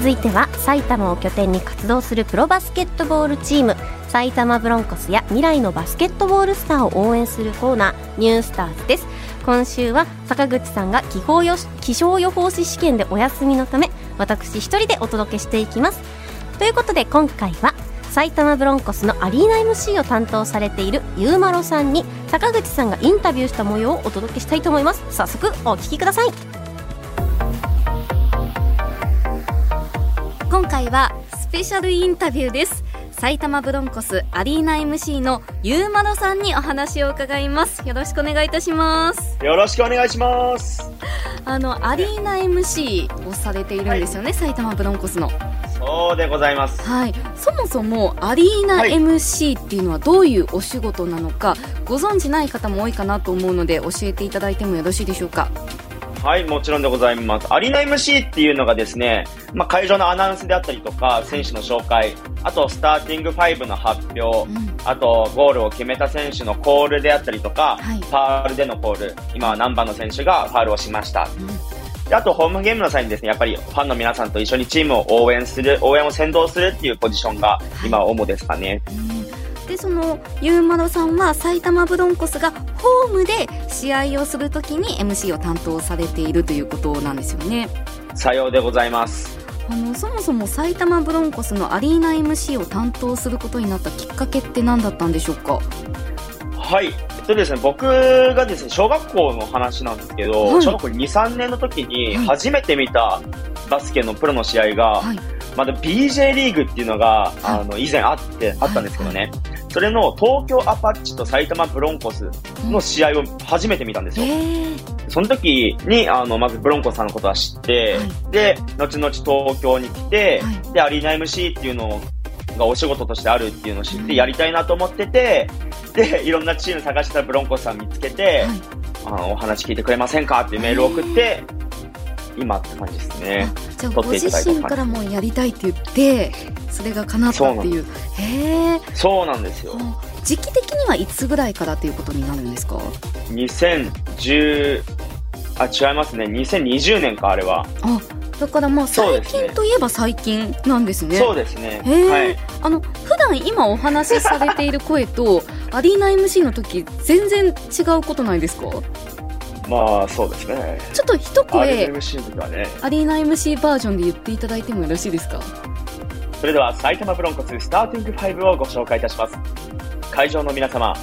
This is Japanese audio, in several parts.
続いては埼玉を拠点に活動するプロバスケットボールチーム埼玉ブロンコスや未来のバスケットボールスターを応援するコーナーニュースターズです。今週は坂口さんが気候よ気象予報士試験でお休みのため私一人でお届けしていきます。ということで今回は埼玉ブロンコスのアリーナ MC を担当されているゆうまろさんに坂口さんがインタビューした模様をお届けしたいと思います。早速お聞きください。回はスペシャルインタビューです。埼玉ブロンコスアリーナ MC のゆうまろさんにお話を伺います。よろしくお願いいたします。よろしくお願いします。あのアリーナ MC をされているんですよね、はい、埼玉ブロンコスの。そうでございます。はい。そもそもアリーナ MC っていうのはどういうお仕事なのか、はい、ご存知ない方も多いかなと思うので教えていただいてもよろしいでしょうか？はい、もちろんでございます。アリーナ MC っていうのがですね、まあ、会場のアナウンスであったりとか、選手の紹介、あとスターティング5の発表、うん、あとゴールを決めた選手のコールであったりとか、はい、ファールでのコール、今は何番の選手がファールをしました。うんであと、ホームゲームの際にですね、やっぱりファンの皆さんと一緒にチームを応援する、応援を先導するっていうポジションが今主ですかね。でそのゆうまろさんは埼玉ブロンコスがホームで試合をするときに MC を担当されているということなんですよね。さようでございます。あのそもそも埼玉ブロンコスのアリーナ MC を担当することになったきっかけって何だったんでしょうか？はい。とですね、僕がですね、小学校の話なんですけど、はい、小学校2、3年の時に初めて見たバスケのプロの試合が、はい、まだ BJ リーグっていうのが、あの、以前あって、あったんですけどね、それの東京アパッチと埼玉ブロンコスの試合を初めて見たんですよ。その時に、あの、まずブロンコスさんのことは知って、はい、で、後々東京に来て、で、アリーナ MC っていうのがお仕事としてあるっていうのを知ってやりたいなと思ってて、で、いろんなチーム探したブロンコスさん見つけて、はい、あのお話聞いてくれませんかっていうメールを送って、今って感じですね。じゃあご自身からもやりたいって言って、それが叶ったっていう。へえ。そうなんですよ。時期的にはいつぐらいからっていうことになるんですか ?2010、あ、違いますね。2020年か、あれは。あ、だからまあ最近といえば最近なんですね。そうですね。はい。あの普段今お話しされている声とアリーナ MC の時全然違うことないですか？まあそうですね。ちょっと一声アリーナ MC のね。アリーナ MC バージョンで言っていただいてもよろしいですか？それでは埼玉ブロンコススターティング5をご紹介いたします。会場の皆様、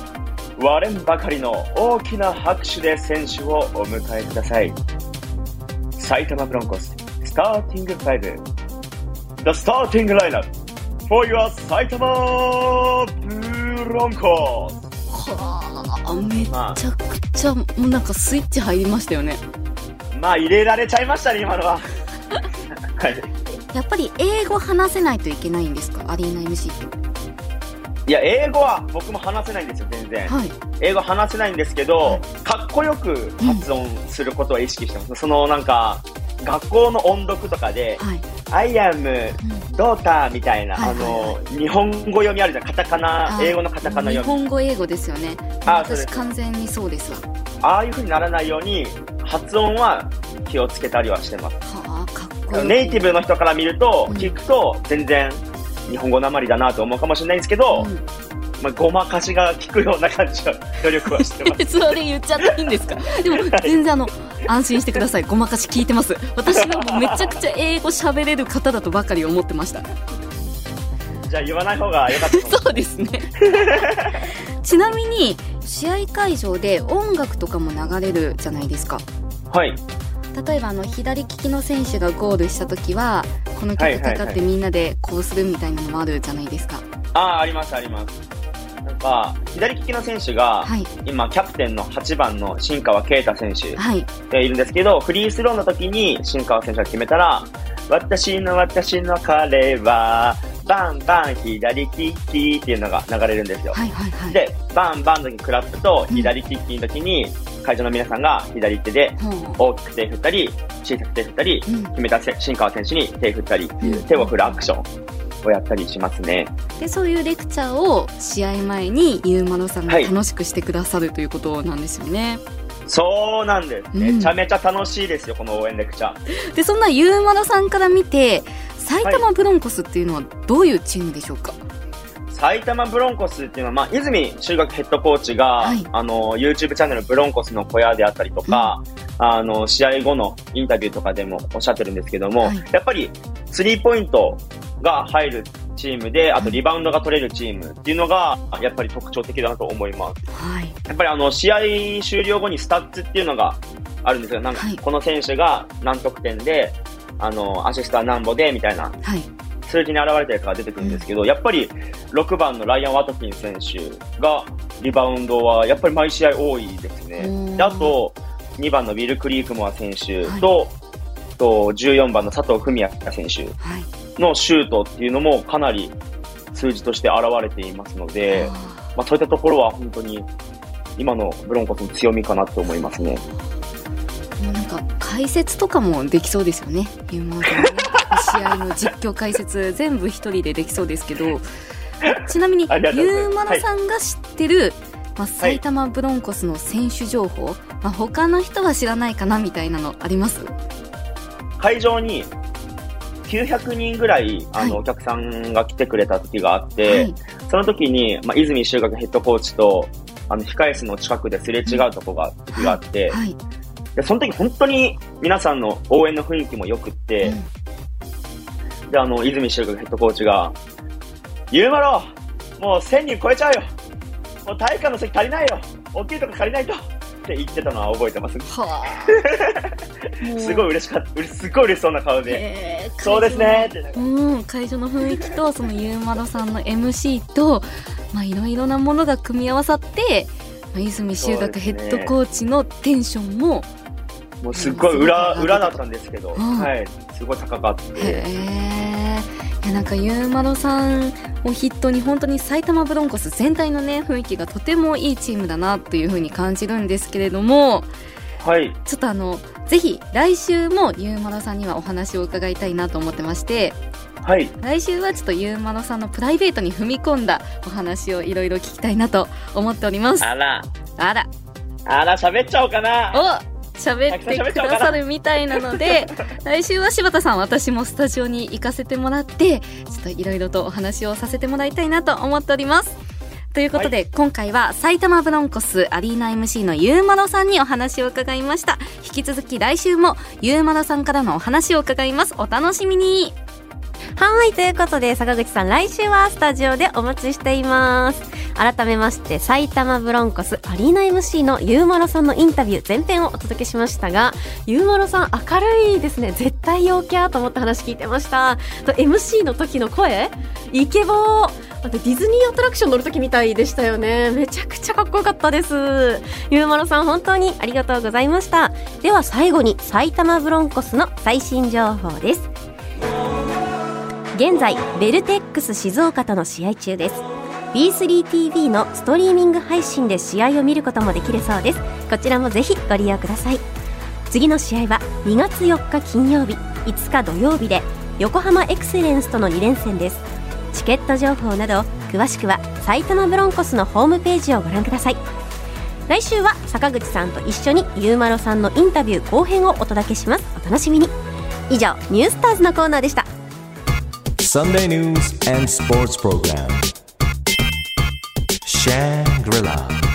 割れんばかりの大きな拍手で選手をお迎えください。埼玉ブロンコス starting five. The starting lineup for your 埼玉ブロンコス。はあ、めちゃくちゃ、もうなんかスイッチ入りましたよね。まあ入れられちゃいましたね、今のは。はい。やっぱり英語話せないといけないんですか？アリーナ MC って。いや、英語は僕も話せないんですよ、全然。はい、英語話せないんですけど、はい、かっこよく発音することは意識してます。うん、そのなんか、学校の音読とかで、はい、I am daughter みたいな、はいはいはい、あの、日本語読みあるじゃん。カタカナ、英語のカタカナ読み。日本語英語ですよね。あ私完全にそうですわ。ああいう風にならないように、発音は気をつけたりはしてます。はあ、かっこいい。ネイティブの人から見ると、うん、聞くと全然日本語なまりだなと思うかもしれないんですけど、うんまあ、ごまかしが効くような感じは努力はしてます。それ言っちゃっていいんですか。でも全然あの安心してください。ごまかし聞いてます。私はもうめちゃくちゃ英語喋れる方だとばかり思ってました。じゃあ言わない方が良かったそうですね。ちなみに試合会場で音楽とかも流れるじゃないですか。はい。例えばあの左利きの選手がゴールした時はこの曲かかってみんなでこうするみたいなのもあるじゃないですか、はいはいはい、ああありますありますなんか、左利きの選手が、はい、今、キャプテンの8番の新川圭太選手がいるんですけど、はい、フリースローの時に新川選手が決めたら、私の私の彼は、バンバン左利きっていうのが流れるんですよ。はいはいはい、で、バンバンの時クラップと左利きの時に、会場の皆さんが左手で大きく手振ったり、小さく手振ったり、決めた新川選手に手振ったりっていう手を振るアクション。をやったりしますね。でそういうレクチャーを試合前にゆうまろさんが楽しくしてくださる、はい、ということなんですよね。そうなんです、めちゃめちゃ楽しいですよ、この応援レクチャー。で、そんなゆうまろさんから見て、埼玉ブロンコスっていうのはどういうチームでしょうか、埼玉ブロンコスっていうのは、まあ、泉修学ヘッドコーチが、はい、あの、YouTube チャンネルブロンコスの小屋であったりとか、うん、あの、試合後のインタビューとかでもおっしゃってるんですけども、はい、やっぱり、スリーポイントが入るチームで、あとリバウンドが取れるチームっていうのが、やっぱり特徴的だなと思います。はい、やっぱりあの、試合終了後にスタッツっていうのがあるんですよ。なんか、この選手が何得点で、あの、アシストなんぼで、みたいな。はい数字に現れたやつが出てくるんですけど、やっぱり6番のライアン・ワトキン選手がリバウンドはやっぱり毎試合多いですね。であと、2番のウィル・クリークモア選手と、はい、と14番の佐藤文也選手のシュートっていうのもかなり数字として現れていますので、まあ、そういったところは本当に今のブロンコスの強みかなと思いますね。なんか解説とかもできそうですよね、ユーモア試合の実況解説全部一人でできそうですけど。ちなみにゆうまろさんが知ってる、はい、まあ、埼玉ブロンコスの選手情報、まあ、他の人は知らないかなみたいなのあります？会場に900人ぐらいあの、お客さんが来てくれた時があって、はい、その時に、まあ、泉修学ヘッドコーチとあの控室の近くですれ違うとこが,、時があって、はい、でその時本当に皆さんの応援の雰囲気も良くって、で、あの、泉修学ヘッドコーチが、ゆうまろもう1000人超えちゃうよ。もう体育館の席足りないよ。大きいとこ借りないとって言ってたのは覚えてます。はあ、すごい嬉しかった。すごい嬉しそうな顔で。そうですねうん、会場の雰囲気と、そのゆうまろさんの MC と、まあいろいろなものが組み合わさって、まあ、泉修学ヘッドコーチのテンションも、もうすっごい裏、裏だったんですけど、はい、すごい高かった。へえ。なんかゆうまろさんを筆頭に本当に埼玉ブロンコス全体のね雰囲気がとてもいいチームだなというふうに感じるんですけれども、はい、ちょっとあのぜひ来週もゆうまろさんにはお話を伺いたいなと思ってまして、はい、来週はちょっとゆうまろさんのプライベートに踏み込んだお話をいろいろ聞きたいなと思っております。あらあらあら喋っちゃおうかな。お喋ってくださるみたいなので 来週は柴田さん私もスタジオに行かせてもらってちょっといろいろとお話をさせてもらいたいなと思っております。ということで、はい、今回は埼玉ブロンコスアリーナ MC のゆうまろさんにお話を伺いました。引き続き来週もゆうまろさんからのお話を伺います。お楽しみにはい、ということで、坂口さん、来週はスタジオでお待ちしています。改めまして、埼玉ブロンコスアリーナ MC のゆうまろさんのインタビュー全編をお届けしましたが、ゆうまろさん、明るいですね。絶対陽キャと思って話聞いてました。と、MC の時の声イケボー。あとディズニーアトラクション乗る時みたいでしたよね。めちゃくちゃかっこよかったです。ゆうまろさん本当にありがとうございました。では最後に埼玉ブロンコスの最新情報です。現在ベルテックス静岡との試合中です。B3TV のストリーミング配信で試合を見ることもできるそうです。こちらもぜひご利用ください。次の試合は2月4日金曜日5日土曜日で横浜エクセレンスとの2連戦です。チケット情報など詳しくは埼玉ブロンコスのホームページをご覧ください。来週は坂口さんと一緒にゆうまろさんのインタビュー後編をお届けします。お楽しみに。以上ニュースターズのコーナーでした。Sunday news and sports program. Shangri-La.